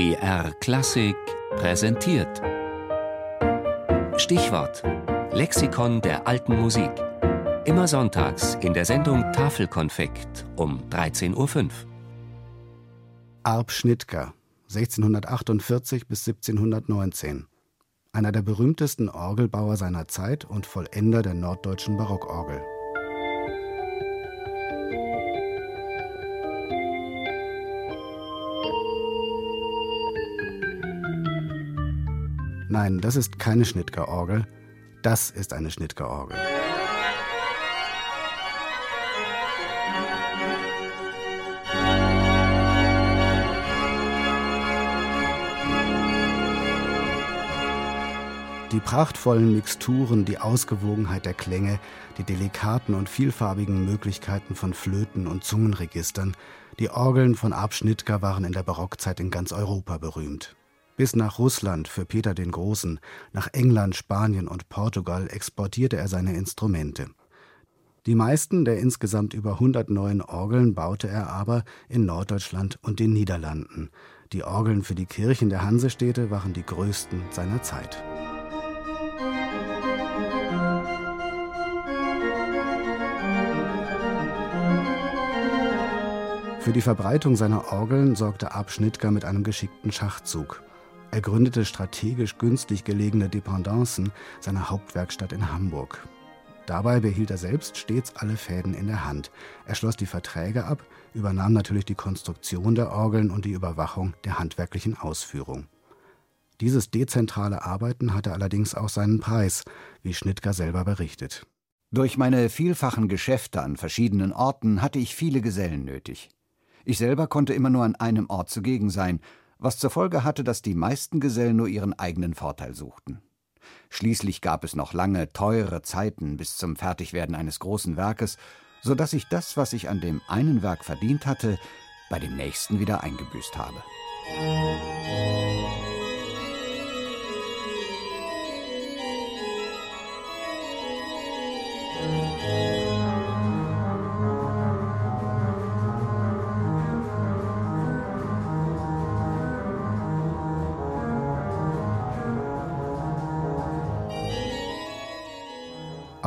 BR Klassik präsentiert. Stichwort: Lexikon der alten Musik. Immer sonntags in der Sendung Tafelkonfekt um 13.05 Uhr. Arp Schnittger, 1648 bis 1719. Einer der berühmtesten Orgelbauer seiner Zeit und Vollender der norddeutschen Barockorgel. Nein, das ist keine Schnittger-Orgel. Das ist eine Schnittger-Orgel. Die prachtvollen Mixturen, die Ausgewogenheit der Klänge, die delikaten und vielfarbigen Möglichkeiten von Flöten und Zungenregistern, die Orgeln von Abschnittger waren in der Barockzeit in ganz Europa berühmt. Bis nach Russland für Peter den Großen, nach England, Spanien und Portugal exportierte er seine Instrumente. Die meisten der insgesamt über 100 neuen Orgeln baute er aber in Norddeutschland und den Niederlanden. Die Orgeln für die Kirchen der Hansestädte waren die größten seiner Zeit. Für die Verbreitung seiner Orgeln sorgte Abschnittger mit einem geschickten Schachzug. Er gründete strategisch günstig gelegene Dependancen seiner Hauptwerkstatt in Hamburg. Dabei behielt er selbst stets alle Fäden in der Hand. Er schloss die Verträge ab, übernahm natürlich die Konstruktion der Orgeln und die Überwachung der handwerklichen Ausführung. Dieses dezentrale Arbeiten hatte allerdings auch seinen Preis, wie Schnittger selber berichtet. Durch meine vielfachen Geschäfte an verschiedenen Orten hatte ich viele Gesellen nötig. Ich selber konnte immer nur an einem Ort zugegen sein was zur Folge hatte, dass die meisten Gesellen nur ihren eigenen Vorteil suchten. Schließlich gab es noch lange, teure Zeiten bis zum Fertigwerden eines großen Werkes, so dass ich das, was ich an dem einen Werk verdient hatte, bei dem nächsten wieder eingebüßt habe.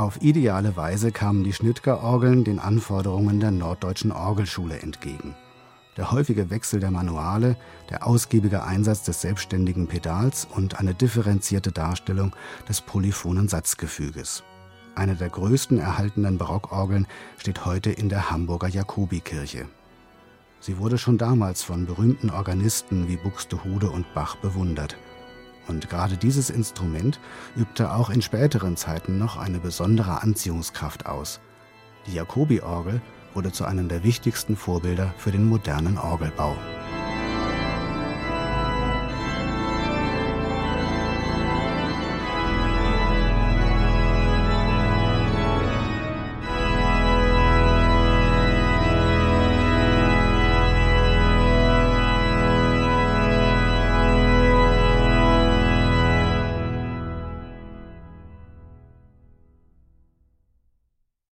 Auf ideale Weise kamen die Schnittger-Orgeln den Anforderungen der Norddeutschen Orgelschule entgegen. Der häufige Wechsel der Manuale, der ausgiebige Einsatz des selbstständigen Pedals und eine differenzierte Darstellung des polyphonen Satzgefüges. Eine der größten erhaltenen Barockorgeln steht heute in der Hamburger Jakobikirche. Sie wurde schon damals von berühmten Organisten wie Buxtehude und Bach bewundert. Und gerade dieses Instrument übte auch in späteren Zeiten noch eine besondere Anziehungskraft aus. Die Jacobi-Orgel wurde zu einem der wichtigsten Vorbilder für den modernen Orgelbau.